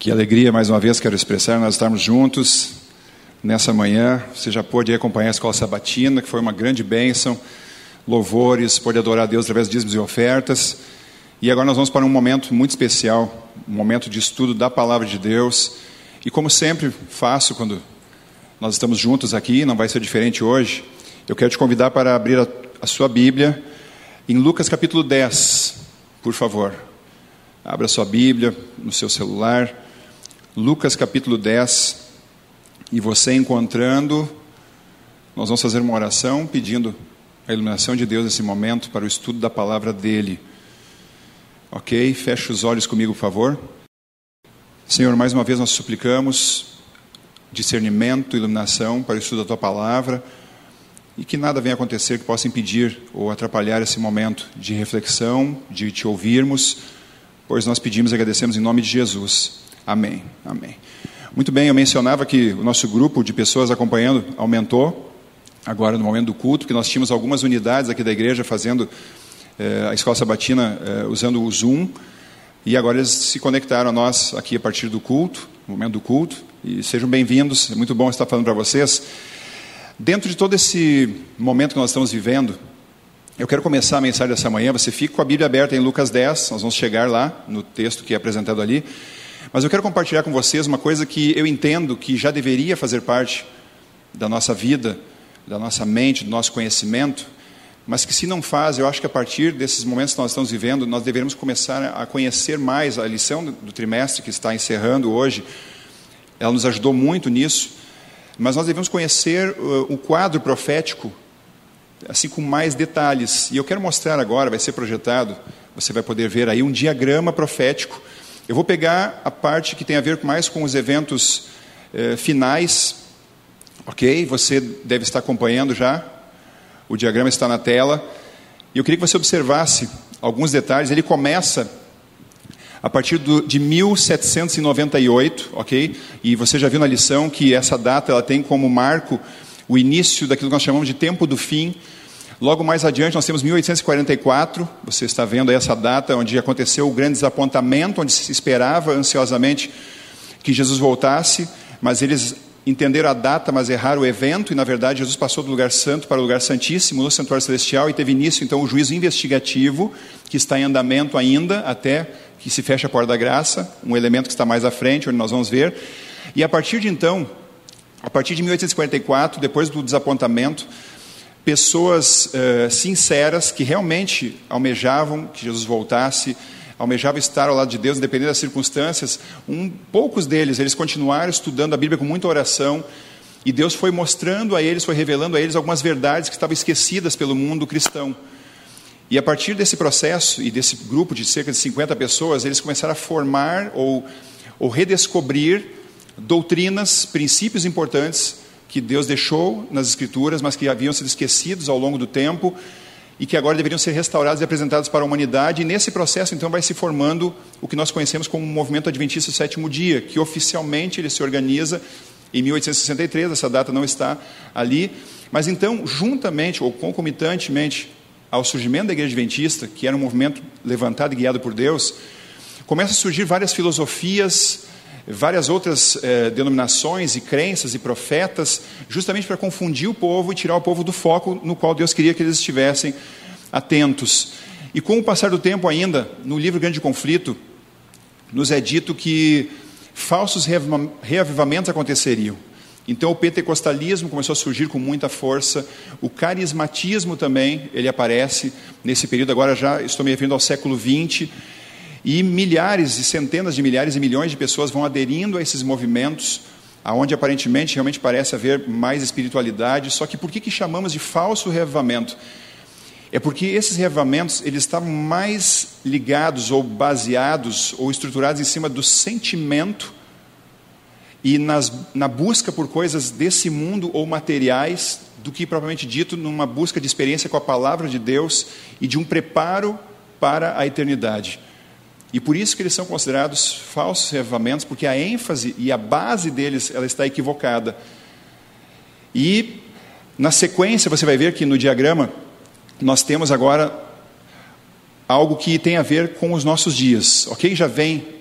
Que alegria, mais uma vez, quero expressar, nós estarmos juntos nessa manhã. Você já pôde acompanhar a escola sabatina, que foi uma grande bênção. Louvores, pôde adorar a Deus através de dízimos e ofertas. E agora nós vamos para um momento muito especial, um momento de estudo da palavra de Deus. E como sempre faço quando nós estamos juntos aqui, não vai ser diferente hoje, eu quero te convidar para abrir a, a sua Bíblia em Lucas capítulo 10, por favor. Abra sua Bíblia no seu celular. Lucas capítulo 10. E você encontrando, nós vamos fazer uma oração pedindo a iluminação de Deus nesse momento para o estudo da palavra dele. Ok? Feche os olhos comigo, por favor. Senhor, mais uma vez nós suplicamos discernimento, iluminação para o estudo da tua palavra e que nada venha acontecer que possa impedir ou atrapalhar esse momento de reflexão, de te ouvirmos, pois nós pedimos e agradecemos em nome de Jesus. Amém. Amém. Muito bem, eu mencionava que o nosso grupo de pessoas acompanhando aumentou, agora no momento do culto, que nós tínhamos algumas unidades aqui da igreja fazendo eh, a escola sabatina eh, usando o Zoom, e agora eles se conectaram a nós aqui a partir do culto, no momento do culto, e sejam bem-vindos, é muito bom estar falando para vocês. Dentro de todo esse momento que nós estamos vivendo, eu quero começar a mensagem dessa manhã. Você fica com a Bíblia aberta em Lucas 10, nós vamos chegar lá no texto que é apresentado ali. Mas eu quero compartilhar com vocês uma coisa que eu entendo que já deveria fazer parte da nossa vida, da nossa mente, do nosso conhecimento, mas que se não faz, eu acho que a partir desses momentos que nós estamos vivendo, nós deveríamos começar a conhecer mais a lição do trimestre que está encerrando hoje. Ela nos ajudou muito nisso, mas nós devemos conhecer uh, o quadro profético assim com mais detalhes. E eu quero mostrar agora, vai ser projetado, você vai poder ver aí um diagrama profético eu vou pegar a parte que tem a ver mais com os eventos eh, finais, ok? Você deve estar acompanhando já, o diagrama está na tela. E eu queria que você observasse alguns detalhes. Ele começa a partir do, de 1798, ok? E você já viu na lição que essa data ela tem como marco o início daquilo que nós chamamos de tempo do fim, Logo mais adiante, nós temos 1844, você está vendo essa data onde aconteceu o grande desapontamento, onde se esperava ansiosamente que Jesus voltasse, mas eles entenderam a data, mas erraram o evento, e na verdade Jesus passou do lugar santo para o lugar santíssimo, no santuário celestial, e teve início então o juízo investigativo, que está em andamento ainda, até que se feche a porta da graça, um elemento que está mais à frente, onde nós vamos ver. E a partir de então, a partir de 1844, depois do desapontamento, pessoas uh, sinceras que realmente almejavam que Jesus voltasse, almejavam estar ao lado de Deus, independente das circunstâncias. Um, poucos deles, eles continuaram estudando a Bíblia com muita oração, e Deus foi mostrando a eles, foi revelando a eles algumas verdades que estavam esquecidas pelo mundo cristão. E a partir desse processo e desse grupo de cerca de 50 pessoas, eles começaram a formar ou, ou redescobrir doutrinas, princípios importantes que Deus deixou nas Escrituras, mas que haviam sido esquecidos ao longo do tempo e que agora deveriam ser restaurados e apresentados para a humanidade. E nesse processo, então, vai se formando o que nós conhecemos como o Movimento Adventista do Sétimo Dia, que oficialmente ele se organiza em 1863, essa data não está ali. Mas então, juntamente ou concomitantemente ao surgimento da Igreja Adventista, que era um movimento levantado e guiado por Deus, começam a surgir várias filosofias, várias outras eh, denominações e crenças e profetas, justamente para confundir o povo e tirar o povo do foco no qual Deus queria que eles estivessem atentos. E com o passar do tempo ainda, no livro Grande Conflito, nos é dito que falsos reavivamentos aconteceriam. Então o pentecostalismo começou a surgir com muita força, o carismatismo também, ele aparece nesse período, agora já estou me referindo ao século XX, e milhares e centenas de milhares e milhões de pessoas vão aderindo a esses movimentos, aonde aparentemente realmente parece haver mais espiritualidade. Só que por que, que chamamos de falso reavivamento? É porque esses reavivamentos eles estavam mais ligados ou baseados ou estruturados em cima do sentimento e nas, na busca por coisas desse mundo ou materiais do que propriamente dito numa busca de experiência com a palavra de Deus e de um preparo para a eternidade. E por isso que eles são considerados falsos reavivamentos, porque a ênfase e a base deles ela está equivocada. E na sequência você vai ver que no diagrama nós temos agora algo que tem a ver com os nossos dias, ok? Já vem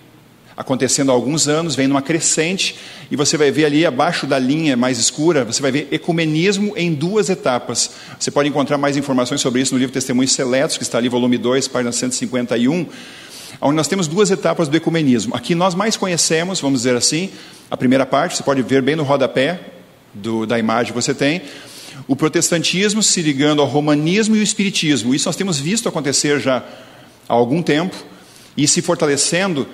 acontecendo há alguns anos, vem numa crescente, e você vai ver ali abaixo da linha mais escura, você vai ver ecumenismo em duas etapas. Você pode encontrar mais informações sobre isso no livro Testemunhos Seletos, que está ali, volume 2, página 151, onde nós temos duas etapas do ecumenismo. Aqui nós mais conhecemos, vamos dizer assim, a primeira parte, você pode ver bem no rodapé do, da imagem que você tem, o protestantismo se ligando ao romanismo e o espiritismo. Isso nós temos visto acontecer já há algum tempo e se fortalecendo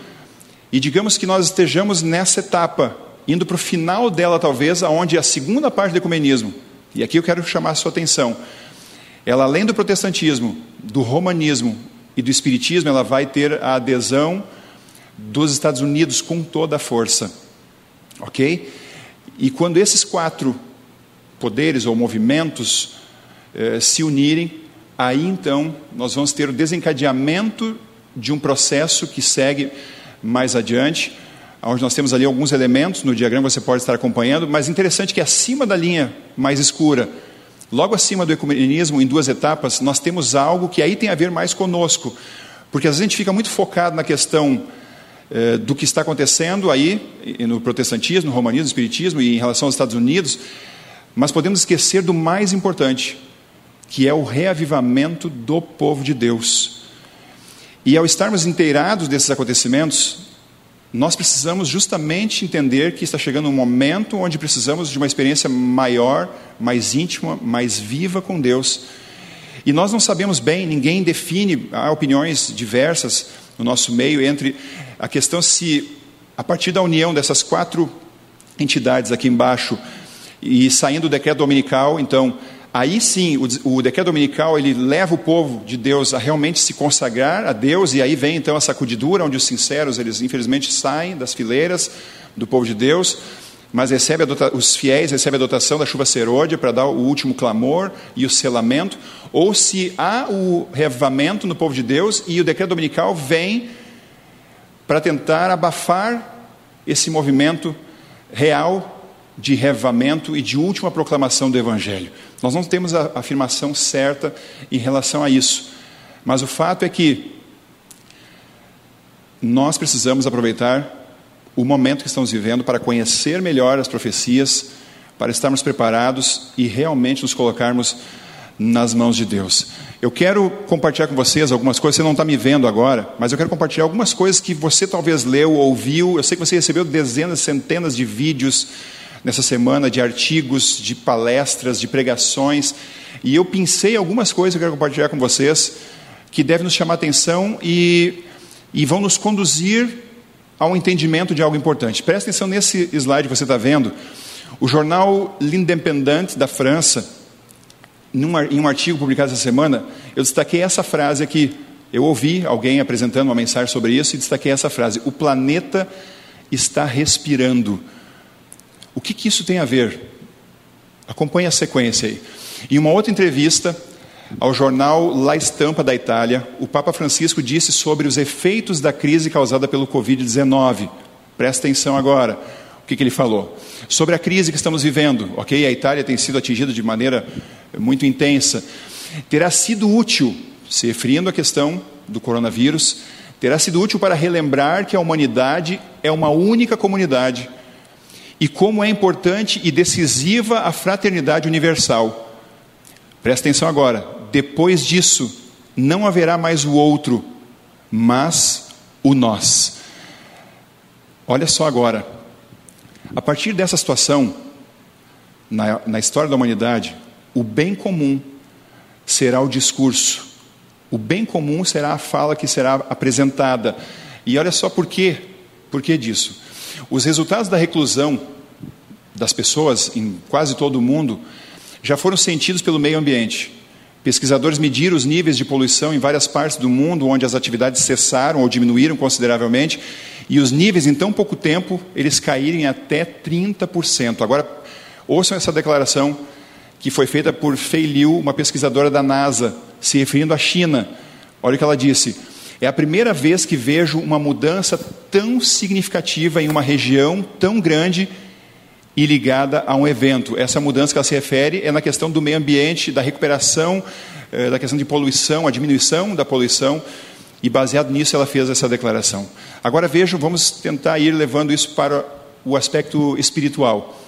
e digamos que nós estejamos nessa etapa, indo para o final dela, talvez, aonde a segunda parte do ecumenismo, e aqui eu quero chamar a sua atenção, ela além do protestantismo, do romanismo e do espiritismo, ela vai ter a adesão dos Estados Unidos com toda a força. Ok? E quando esses quatro poderes ou movimentos eh, se unirem, aí então nós vamos ter o desencadeamento de um processo que segue mais adiante, onde nós temos ali alguns elementos, no diagrama você pode estar acompanhando, mas interessante que acima da linha mais escura, logo acima do ecumenismo, em duas etapas, nós temos algo que aí tem a ver mais conosco, porque às vezes a gente fica muito focado na questão eh, do que está acontecendo aí, no protestantismo, no romanismo, no espiritismo e em relação aos Estados Unidos, mas podemos esquecer do mais importante, que é o reavivamento do povo de Deus. E ao estarmos inteirados desses acontecimentos, nós precisamos justamente entender que está chegando um momento onde precisamos de uma experiência maior, mais íntima, mais viva com Deus. E nós não sabemos bem, ninguém define, há opiniões diversas no nosso meio entre a questão se, a partir da união dessas quatro entidades aqui embaixo, e saindo do decreto dominical, então, Aí sim, o, o decreto dominical ele leva o povo de Deus a realmente se consagrar a Deus, e aí vem então a sacudidura, onde os sinceros, eles infelizmente saem das fileiras do povo de Deus, mas recebe os fiéis recebem a dotação da chuva serôdia para dar o último clamor e o selamento, ou se há o revamento no povo de Deus e o decreto dominical vem para tentar abafar esse movimento real de revamento e de última proclamação do Evangelho. Nós não temos a afirmação certa em relação a isso, mas o fato é que nós precisamos aproveitar o momento que estamos vivendo para conhecer melhor as profecias, para estarmos preparados e realmente nos colocarmos nas mãos de Deus. Eu quero compartilhar com vocês algumas coisas, você não está me vendo agora, mas eu quero compartilhar algumas coisas que você talvez leu, ouviu. Eu sei que você recebeu dezenas, centenas de vídeos nessa semana de artigos, de palestras, de pregações, e eu pensei algumas coisas que eu quero compartilhar com vocês que devem nos chamar atenção e, e vão nos conduzir ao entendimento de algo importante. Presta atenção nesse slide que você está vendo. O jornal L'Independent da França, num, em um artigo publicado essa semana, eu destaquei essa frase aqui. Eu ouvi alguém apresentando uma mensagem sobre isso e destaquei essa frase: O planeta está respirando. O que, que isso tem a ver? Acompanhe a sequência aí. Em uma outra entrevista ao jornal La Estampa da Itália, o Papa Francisco disse sobre os efeitos da crise causada pelo Covid-19. Presta atenção agora. O que, que, ele falou? Sobre a crise que estamos vivendo, ok? A Itália tem sido atingida de maneira muito intensa. Terá sido útil, se referindo à questão do coronavírus, terá sido útil para relembrar que a humanidade é uma única comunidade e como é importante e decisiva a fraternidade universal. Presta atenção agora: depois disso, não haverá mais o outro, mas o nós. Olha só agora, a partir dessa situação, na, na história da humanidade, o bem comum será o discurso, o bem comum será a fala que será apresentada. E olha só por quê, por que disso? Os resultados da reclusão das pessoas em quase todo o mundo já foram sentidos pelo meio ambiente. Pesquisadores mediram os níveis de poluição em várias partes do mundo onde as atividades cessaram ou diminuíram consideravelmente, e os níveis em tão pouco tempo eles caírem até 30%. Agora, ouçam essa declaração que foi feita por Fei Liu, uma pesquisadora da NASA, se referindo à China. Olha o que ela disse: é a primeira vez que vejo uma mudança tão significativa em uma região tão grande e ligada a um evento. Essa mudança que ela se refere é na questão do meio ambiente, da recuperação, eh, da questão de poluição, a diminuição da poluição E baseado nisso, ela fez essa declaração. Agora vejam, vamos tentar ir levando isso para o aspecto espiritual.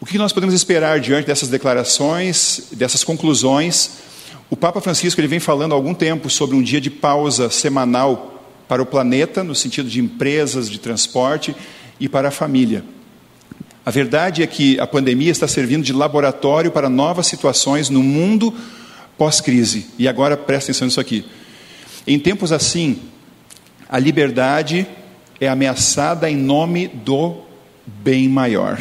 O que nós podemos esperar diante dessas declarações, dessas conclusões? O Papa Francisco ele vem falando há algum tempo sobre um dia de pausa semanal para o planeta, no sentido de empresas, de transporte e para a família. A verdade é que a pandemia está servindo de laboratório para novas situações no mundo pós-crise. E agora presta atenção nisso aqui. Em tempos assim, a liberdade é ameaçada em nome do bem maior.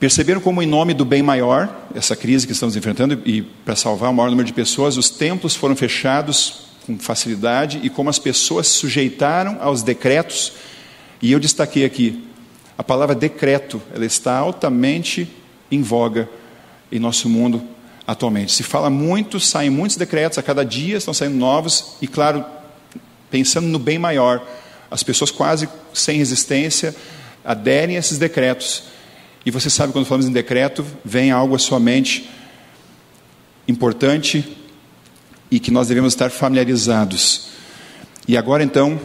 Perceberam como, em nome do bem maior, essa crise que estamos enfrentando, e para salvar o maior número de pessoas, os templos foram fechados com facilidade e como as pessoas se sujeitaram aos decretos. E eu destaquei aqui, a palavra decreto, ela está altamente em voga em nosso mundo atualmente. Se fala muito, saem muitos decretos, a cada dia estão saindo novos, e claro, pensando no bem maior, as pessoas quase sem resistência aderem a esses decretos. E você sabe, quando falamos em decreto, vem algo à sua mente importante e que nós devemos estar familiarizados. E agora então,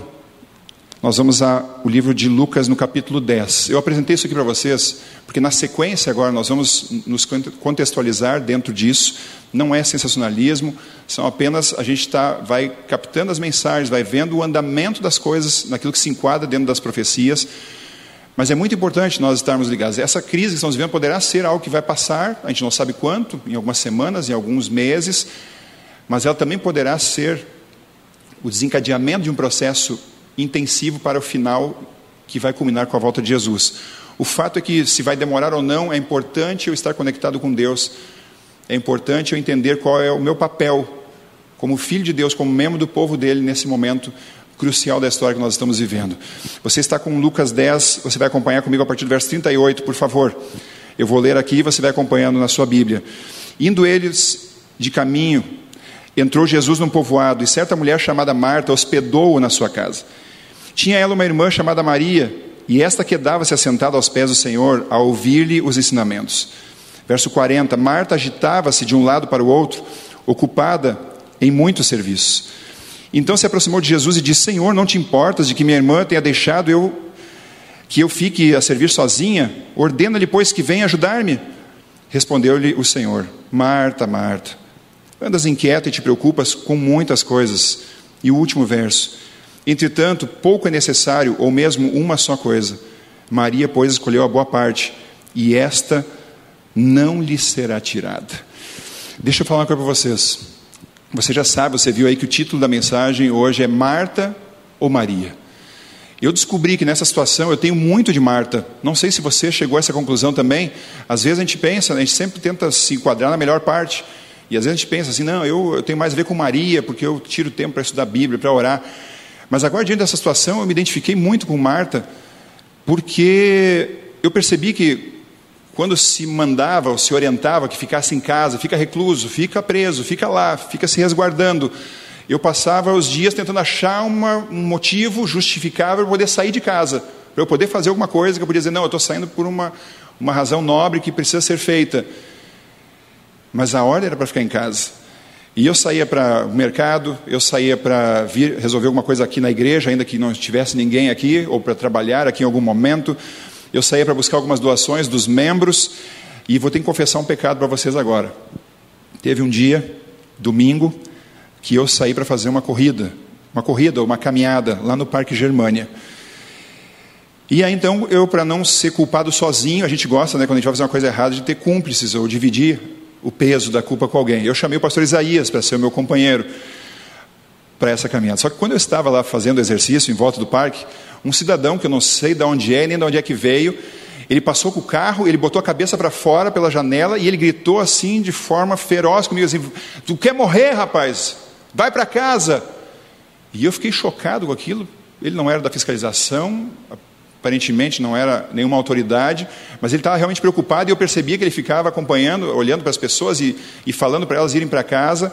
nós vamos ao livro de Lucas no capítulo 10. Eu apresentei isso aqui para vocês, porque na sequência agora nós vamos nos contextualizar dentro disso. Não é sensacionalismo, são apenas a gente tá, vai captando as mensagens, vai vendo o andamento das coisas, naquilo que se enquadra dentro das profecias. Mas é muito importante nós estarmos ligados. Essa crise que estamos vivendo poderá ser algo que vai passar, a gente não sabe quanto, em algumas semanas, em alguns meses, mas ela também poderá ser o desencadeamento de um processo intensivo para o final que vai culminar com a volta de Jesus. O fato é que, se vai demorar ou não, é importante eu estar conectado com Deus, é importante eu entender qual é o meu papel como filho de Deus, como membro do povo dele nesse momento crucial da história que nós estamos vivendo. Você está com Lucas 10, você vai acompanhar comigo a partir do verso 38, por favor. Eu vou ler aqui e você vai acompanhando na sua Bíblia. Indo eles de caminho, entrou Jesus num povoado e certa mulher chamada Marta hospedou-o na sua casa. Tinha ela uma irmã chamada Maria, e esta quedava-se assentada aos pés do Senhor a ouvir-lhe os ensinamentos. Verso 40: Marta agitava-se de um lado para o outro, ocupada em muitos serviços. Então se aproximou de Jesus e disse: Senhor, não te importas de que minha irmã tenha deixado eu que eu fique a servir sozinha? Ordena-lhe, pois, que venha ajudar-me. Respondeu-lhe o Senhor: Marta, Marta, andas inquieta e te preocupas com muitas coisas. E o último verso: Entretanto, pouco é necessário, ou mesmo uma só coisa. Maria, pois, escolheu a boa parte, e esta não lhe será tirada. Deixa eu falar uma coisa para vocês. Você já sabe, você viu aí que o título da mensagem hoje é Marta ou Maria. Eu descobri que nessa situação eu tenho muito de Marta. Não sei se você chegou a essa conclusão também. Às vezes a gente pensa, a gente sempre tenta se enquadrar na melhor parte. E às vezes a gente pensa assim, não, eu, eu tenho mais a ver com Maria, porque eu tiro tempo para estudar a Bíblia, para orar. Mas agora, diante dessa situação, eu me identifiquei muito com Marta, porque eu percebi que quando se mandava ou se orientava que ficasse em casa, fica recluso, fica preso, fica lá, fica se resguardando, eu passava os dias tentando achar uma, um motivo justificável para poder sair de casa, para eu poder fazer alguma coisa que eu podia dizer, não, eu estou saindo por uma, uma razão nobre que precisa ser feita. Mas a ordem era para ficar em casa. E eu saía para o mercado, eu saía para resolver alguma coisa aqui na igreja, ainda que não tivesse ninguém aqui, ou para trabalhar aqui em algum momento eu saía para buscar algumas doações dos membros e vou ter que confessar um pecado para vocês agora. Teve um dia, domingo, que eu saí para fazer uma corrida, uma corrida, uma caminhada lá no Parque Germânia. E aí então, eu para não ser culpado sozinho, a gente gosta, né, quando a gente vai fazer uma coisa errada, de ter cúmplices ou dividir o peso da culpa com alguém. Eu chamei o pastor Isaías para ser o meu companheiro para essa caminhada. Só que quando eu estava lá fazendo exercício em volta do parque, um cidadão que eu não sei de onde é, nem de onde é que veio, ele passou com o carro, ele botou a cabeça para fora pela janela e ele gritou assim de forma feroz comigo assim: "Tu quer morrer, rapaz? Vai para casa!" E eu fiquei chocado com aquilo. Ele não era da fiscalização, aparentemente não era nenhuma autoridade, mas ele estava realmente preocupado e eu percebia que ele ficava acompanhando, olhando para as pessoas e, e falando para elas irem para casa.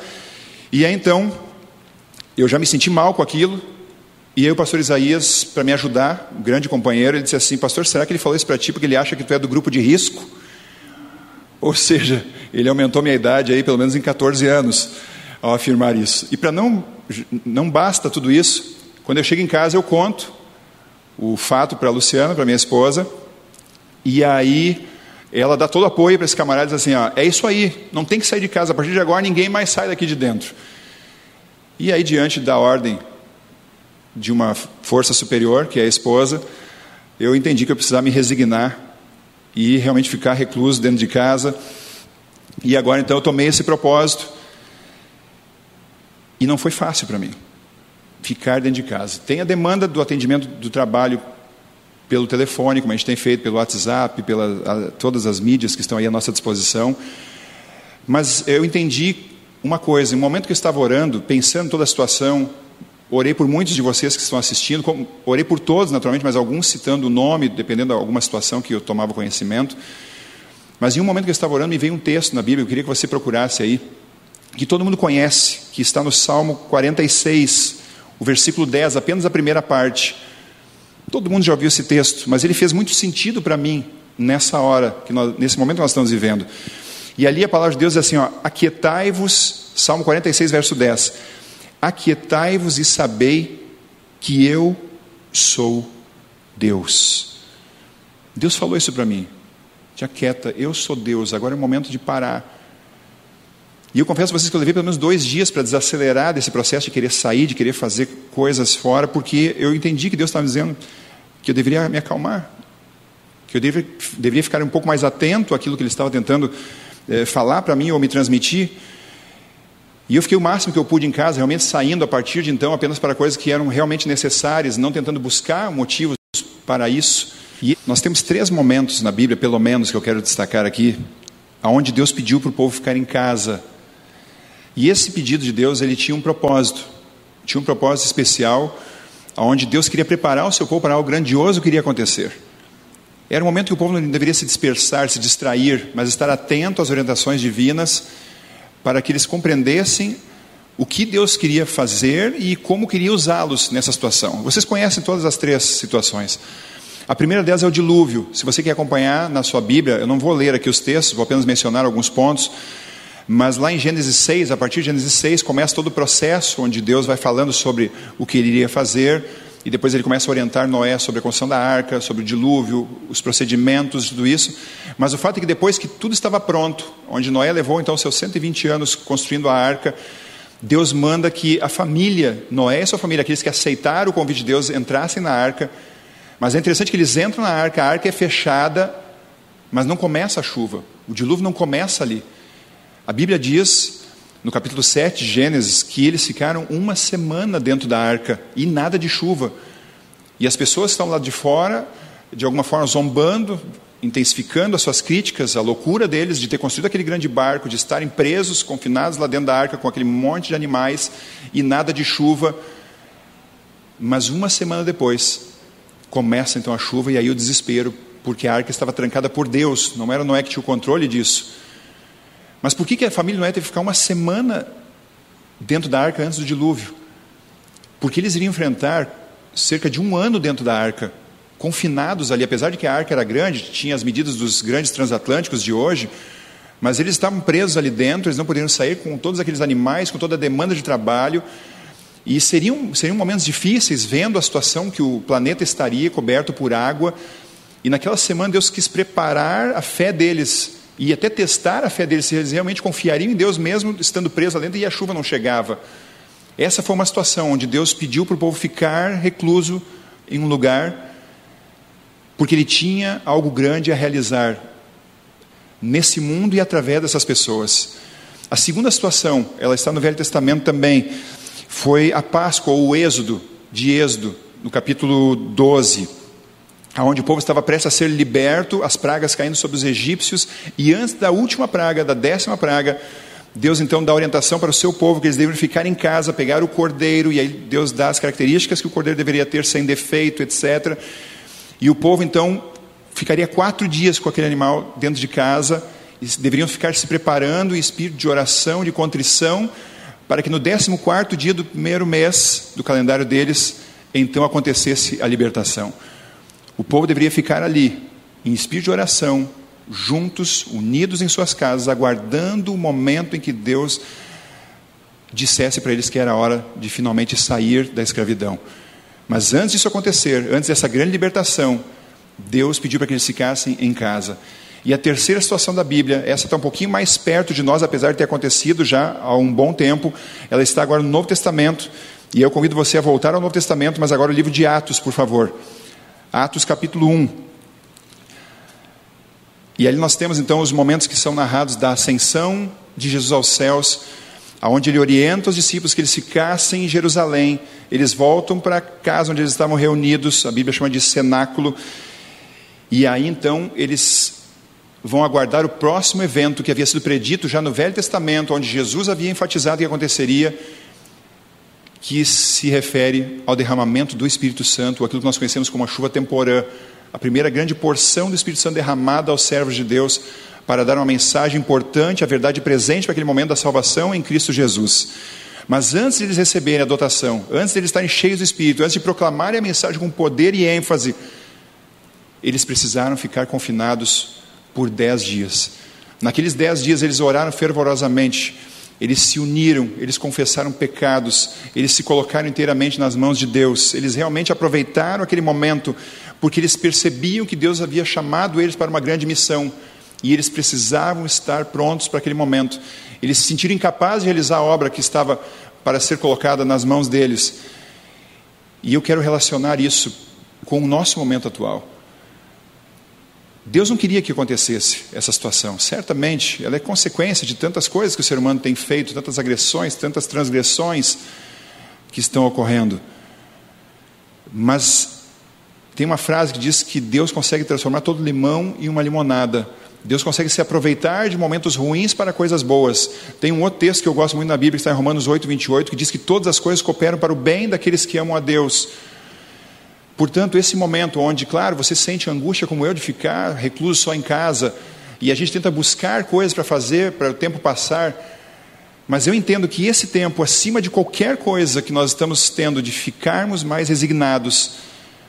E aí então eu já me senti mal com aquilo, e aí o pastor Isaías, para me ajudar, um grande companheiro, ele disse assim, pastor, será que ele falou isso para ti porque ele acha que tu é do grupo de risco? Ou seja, ele aumentou minha idade aí pelo menos em 14 anos. ao afirmar isso. E para não, não basta tudo isso, quando eu chego em casa eu conto o fato para a Luciana, para minha esposa, e aí ela dá todo o apoio para esse camarada diz assim: ó, é isso aí, não tem que sair de casa, a partir de agora ninguém mais sai daqui de dentro. E aí, diante da ordem de uma força superior, que é a esposa, eu entendi que eu precisava me resignar e realmente ficar recluso dentro de casa. E agora então eu tomei esse propósito. E não foi fácil para mim ficar dentro de casa. Tem a demanda do atendimento do trabalho pelo telefone, como a gente tem feito, pelo WhatsApp, pela todas as mídias que estão aí à nossa disposição. Mas eu entendi uma coisa, no momento que eu estava orando, pensando toda a situação, orei por muitos de vocês que estão assistindo, orei por todos naturalmente, mas alguns citando o nome, dependendo de alguma situação que eu tomava conhecimento. Mas em um momento que eu estava orando, me veio um texto na Bíblia, eu queria que você procurasse aí, que todo mundo conhece, que está no Salmo 46, o versículo 10, apenas a primeira parte. Todo mundo já ouviu esse texto, mas ele fez muito sentido para mim nessa hora, que nós, nesse momento que nós estamos vivendo. E ali a palavra de Deus é assim: aquietai-vos, Salmo 46, verso 10. Aquietai-vos e sabei que eu sou Deus. Deus falou isso para mim. Te aquieta, eu sou Deus, agora é o momento de parar. E eu confesso a vocês que eu levei pelo menos dois dias para desacelerar desse processo de querer sair, de querer fazer coisas fora, porque eu entendi que Deus estava dizendo que eu deveria me acalmar, que eu deveria ficar um pouco mais atento àquilo que Ele estava tentando é, falar para mim ou me transmitir. E eu fiquei o máximo que eu pude em casa, realmente saindo a partir de então apenas para coisas que eram realmente necessárias, não tentando buscar motivos para isso. E nós temos três momentos na Bíblia, pelo menos, que eu quero destacar aqui, aonde Deus pediu para o povo ficar em casa. E esse pedido de Deus, ele tinha um propósito, tinha um propósito especial, aonde Deus queria preparar o seu povo para algo grandioso que iria acontecer. Era um momento que o povo não deveria se dispersar, se distrair, mas estar atento às orientações divinas para que eles compreendessem o que Deus queria fazer e como queria usá-los nessa situação. Vocês conhecem todas as três situações. A primeira delas é o dilúvio. Se você quer acompanhar na sua Bíblia, eu não vou ler aqui os textos, vou apenas mencionar alguns pontos. Mas lá em Gênesis 6, a partir de Gênesis 6, começa todo o processo onde Deus vai falando sobre o que ele iria fazer, e depois ele começa a orientar Noé sobre a construção da arca, sobre o dilúvio, os procedimentos, tudo isso. Mas o fato é que depois que tudo estava pronto, onde Noé levou então seus 120 anos construindo a arca, Deus manda que a família, Noé e sua família, aqueles que aceitaram o convite de Deus, entrassem na arca. Mas é interessante que eles entram na arca, a arca é fechada, mas não começa a chuva. O dilúvio não começa ali. A Bíblia diz no capítulo 7 de Gênesis, que eles ficaram uma semana dentro da arca e nada de chuva. E as pessoas estão lá de fora, de alguma forma zombando, intensificando as suas críticas, a loucura deles de ter construído aquele grande barco, de estarem presos, confinados lá dentro da arca com aquele monte de animais e nada de chuva. Mas uma semana depois, começa então a chuva e aí o desespero, porque a arca estava trancada por Deus, não era Noé que tinha o controle disso. Mas por que, que a família Noé teve que ficar uma semana dentro da arca antes do dilúvio? Porque eles iriam enfrentar cerca de um ano dentro da arca, confinados ali, apesar de que a arca era grande, tinha as medidas dos grandes transatlânticos de hoje, mas eles estavam presos ali dentro, eles não poderiam sair com todos aqueles animais, com toda a demanda de trabalho, e seriam, seriam momentos difíceis, vendo a situação que o planeta estaria coberto por água, e naquela semana Deus quis preparar a fé deles e até testar a fé deles, se eles realmente confiariam em Deus mesmo estando presos lá dentro e a chuva não chegava. Essa foi uma situação onde Deus pediu para o povo ficar recluso em um lugar, porque ele tinha algo grande a realizar nesse mundo e através dessas pessoas. A segunda situação, ela está no Velho Testamento também, foi a Páscoa ou o Êxodo, de Êxodo, no capítulo 12 onde o povo estava prestes a ser liberto, as pragas caindo sobre os egípcios, e antes da última praga, da décima praga, Deus então dá orientação para o seu povo que eles devem ficar em casa, pegar o cordeiro, e aí Deus dá as características que o cordeiro deveria ter sem defeito, etc. E o povo então ficaria quatro dias com aquele animal dentro de casa, e deveriam ficar se preparando em espírito de oração, de contrição, para que no décimo quarto dia do primeiro mês do calendário deles, então acontecesse a libertação. O povo deveria ficar ali, em espírito de oração, juntos, unidos em suas casas, aguardando o momento em que Deus dissesse para eles que era hora de finalmente sair da escravidão. Mas antes disso acontecer, antes dessa grande libertação, Deus pediu para que eles ficassem em casa. E a terceira situação da Bíblia, essa está um pouquinho mais perto de nós, apesar de ter acontecido já há um bom tempo, ela está agora no Novo Testamento. E eu convido você a voltar ao Novo Testamento, mas agora o livro de Atos, por favor. Atos capítulo 1. E ali nós temos então os momentos que são narrados da ascensão de Jesus aos céus, aonde ele orienta os discípulos que eles ficassem em Jerusalém. Eles voltam para a casa onde eles estavam reunidos, a Bíblia chama de cenáculo. E aí então eles vão aguardar o próximo evento que havia sido predito já no Velho Testamento, onde Jesus havia enfatizado que aconteceria, que se refere ao derramamento do Espírito Santo, aquilo que nós conhecemos como a chuva temporã, a primeira grande porção do Espírito Santo derramada aos servos de Deus para dar uma mensagem importante, a verdade presente para aquele momento da salvação em Cristo Jesus. Mas antes de eles receberem a dotação, antes de eles estarem cheios do Espírito, antes de proclamarem a mensagem com poder e ênfase, eles precisaram ficar confinados por dez dias. Naqueles dez dias eles oraram fervorosamente, eles se uniram, eles confessaram pecados, eles se colocaram inteiramente nas mãos de Deus, eles realmente aproveitaram aquele momento, porque eles percebiam que Deus havia chamado eles para uma grande missão e eles precisavam estar prontos para aquele momento. Eles se sentiram incapazes de realizar a obra que estava para ser colocada nas mãos deles. E eu quero relacionar isso com o nosso momento atual. Deus não queria que acontecesse essa situação. Certamente, ela é consequência de tantas coisas que o ser humano tem feito, tantas agressões, tantas transgressões que estão ocorrendo. Mas tem uma frase que diz que Deus consegue transformar todo limão em uma limonada. Deus consegue se aproveitar de momentos ruins para coisas boas. Tem um outro texto que eu gosto muito na Bíblia, que está em Romanos 8, 28, que diz que todas as coisas cooperam para o bem daqueles que amam a Deus. Portanto, esse momento onde, claro, você sente angústia como eu de ficar recluso só em casa, e a gente tenta buscar coisas para fazer, para o tempo passar, mas eu entendo que esse tempo, acima de qualquer coisa que nós estamos tendo de ficarmos mais resignados,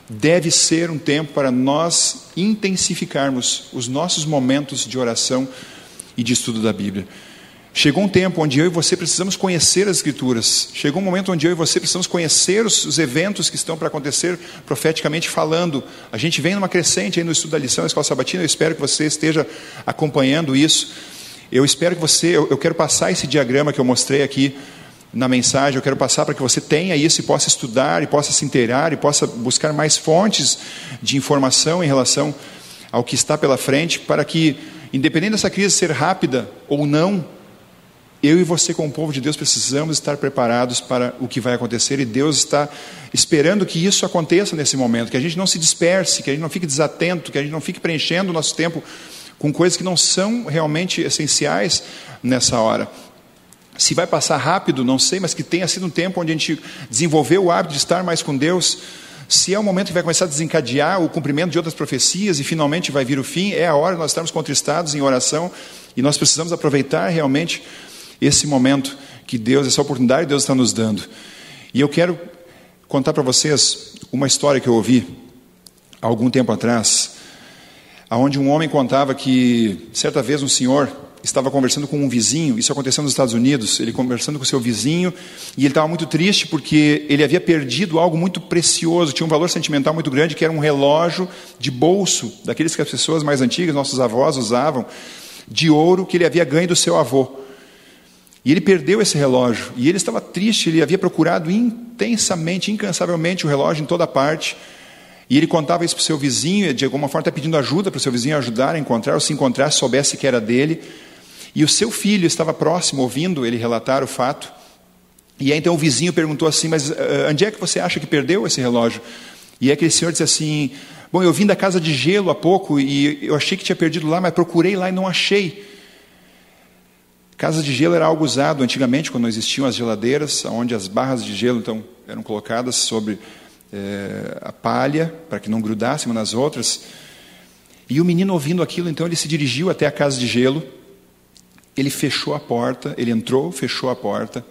deve ser um tempo para nós intensificarmos os nossos momentos de oração e de estudo da Bíblia. Chegou um tempo onde eu e você precisamos conhecer as Escrituras. Chegou um momento onde eu e você precisamos conhecer os, os eventos que estão para acontecer profeticamente falando. A gente vem numa crescente aí no estudo da lição da Escola Sabatina. Eu espero que você esteja acompanhando isso. Eu espero que você. Eu, eu quero passar esse diagrama que eu mostrei aqui na mensagem. Eu quero passar para que você tenha isso e possa estudar, e possa se inteirar, e possa buscar mais fontes de informação em relação ao que está pela frente, para que, independente dessa crise ser rápida ou não, eu e você, como povo de Deus, precisamos estar preparados para o que vai acontecer e Deus está esperando que isso aconteça nesse momento, que a gente não se disperse, que a gente não fique desatento, que a gente não fique preenchendo o nosso tempo com coisas que não são realmente essenciais nessa hora. Se vai passar rápido, não sei, mas que tenha sido um tempo onde a gente desenvolveu o hábito de estar mais com Deus. Se é o momento que vai começar a desencadear o cumprimento de outras profecias e finalmente vai vir o fim, é a hora de nós estarmos contristados em oração e nós precisamos aproveitar realmente esse momento que Deus, essa oportunidade que Deus está nos dando. E eu quero contar para vocês uma história que eu ouvi há algum tempo atrás, aonde um homem contava que certa vez um senhor estava conversando com um vizinho, isso aconteceu nos Estados Unidos, ele conversando com seu vizinho, e ele estava muito triste porque ele havia perdido algo muito precioso, tinha um valor sentimental muito grande, que era um relógio de bolso, daqueles que as pessoas mais antigas, nossos avós usavam, de ouro que ele havia ganho do seu avô. E ele perdeu esse relógio. E ele estava triste, ele havia procurado intensamente, incansavelmente o relógio em toda parte. E ele contava isso para o seu vizinho, de alguma forma está pedindo ajuda para o seu vizinho ajudar a encontrar, ou se encontrar, soubesse que era dele. E o seu filho estava próximo, ouvindo ele relatar o fato. E aí então o vizinho perguntou assim: Mas uh, onde é que você acha que perdeu esse relógio? E aquele senhor disse assim: Bom, eu vim da casa de gelo há pouco e eu achei que tinha perdido lá, mas procurei lá e não achei. Casa de gelo era algo usado antigamente, quando não existiam as geladeiras, onde as barras de gelo então eram colocadas sobre é, a palha, para que não grudassem umas nas outras. E o menino ouvindo aquilo, então ele se dirigiu até a casa de gelo, ele fechou a porta, ele entrou, fechou a porta,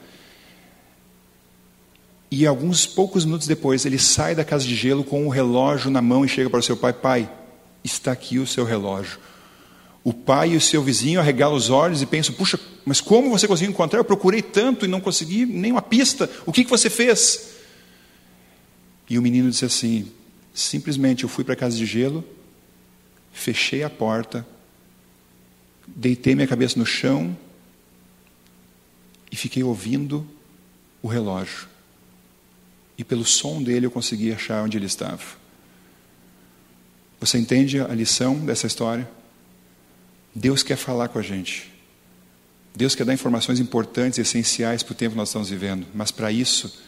e alguns poucos minutos depois ele sai da casa de gelo com o relógio na mão e chega para o seu pai: Pai, está aqui o seu relógio. O pai e o seu vizinho arregalam os olhos e pensam: puxa, mas como você conseguiu encontrar? Eu procurei tanto e não consegui nenhuma pista. O que, que você fez? E o menino disse assim: simplesmente eu fui para a casa de gelo, fechei a porta, deitei minha cabeça no chão e fiquei ouvindo o relógio. E pelo som dele eu consegui achar onde ele estava. Você entende a lição dessa história? Deus quer falar com a gente. Deus quer dar informações importantes, essenciais para o tempo que nós estamos vivendo. Mas para isso,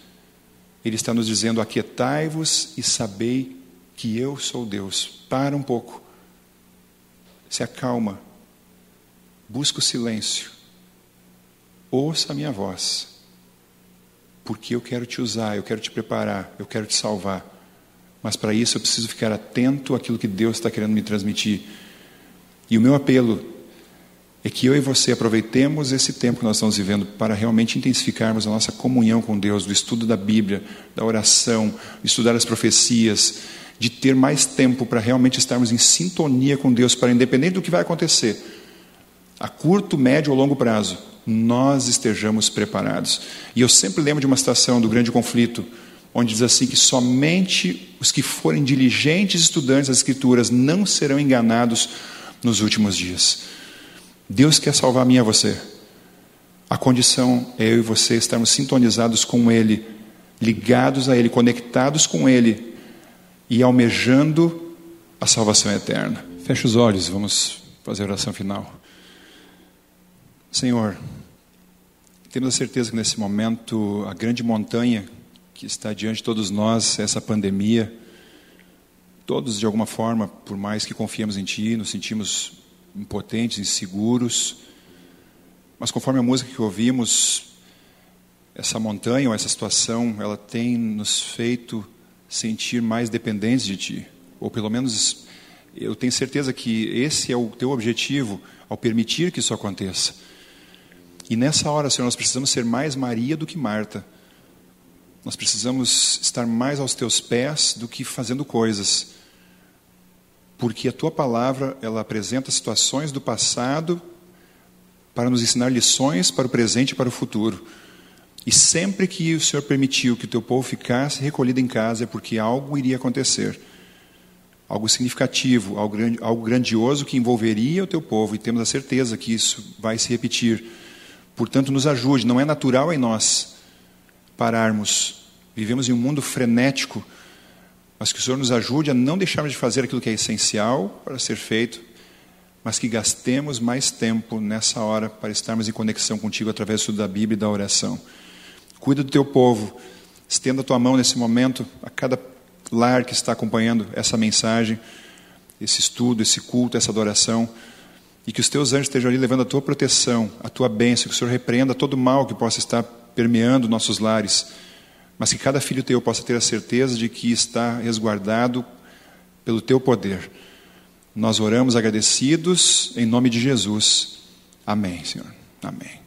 Ele está nos dizendo: aquietai-vos e sabei que eu sou Deus. Para um pouco. Se acalma. Busca o silêncio. Ouça a minha voz. Porque eu quero te usar, eu quero te preparar, eu quero te salvar. Mas para isso eu preciso ficar atento àquilo que Deus está querendo me transmitir. E o meu apelo é que eu e você aproveitemos esse tempo que nós estamos vivendo para realmente intensificarmos a nossa comunhão com Deus, do estudo da Bíblia, da oração, estudar as profecias, de ter mais tempo para realmente estarmos em sintonia com Deus, para independente do que vai acontecer, a curto, médio ou longo prazo, nós estejamos preparados. E eu sempre lembro de uma situação do grande conflito, onde diz assim que somente os que forem diligentes estudantes das Escrituras não serão enganados nos últimos dias. Deus quer salvar a mim e a você. A condição é eu e você estarmos sintonizados com Ele, ligados a Ele, conectados com Ele e almejando a salvação eterna. Feche os olhos, vamos fazer a oração final. Senhor, temos a certeza que nesse momento a grande montanha que está diante de todos nós, essa pandemia, todos de alguma forma, por mais que confiemos em Ti, nos sentimos impotentes, inseguros. Mas conforme a música que ouvimos, essa montanha ou essa situação, ela tem nos feito sentir mais dependentes de Ti. Ou pelo menos eu tenho certeza que esse é o teu objetivo ao permitir que isso aconteça. E nessa hora, Senhor, nós precisamos ser mais Maria do que Marta. Nós precisamos estar mais aos teus pés do que fazendo coisas porque a tua palavra ela apresenta situações do passado para nos ensinar lições para o presente e para o futuro. E sempre que o Senhor permitiu que o teu povo ficasse recolhido em casa é porque algo iria acontecer. Algo significativo, algo grandioso que envolveria o teu povo, e temos a certeza que isso vai se repetir. Portanto, nos ajude, não é natural em nós pararmos. Vivemos em um mundo frenético, mas que o Senhor nos ajude a não deixarmos de fazer aquilo que é essencial para ser feito, mas que gastemos mais tempo nessa hora para estarmos em conexão contigo através do estudo da Bíblia e da oração. Cuida do teu povo, estenda a tua mão nesse momento a cada lar que está acompanhando essa mensagem, esse estudo, esse culto, essa adoração, e que os teus anjos estejam ali levando a tua proteção, a tua bênção, que o Senhor repreenda todo mal que possa estar permeando nossos lares mas que cada filho teu possa ter a certeza de que está resguardado pelo teu poder. Nós oramos agradecidos em nome de Jesus. Amém, Senhor. Amém.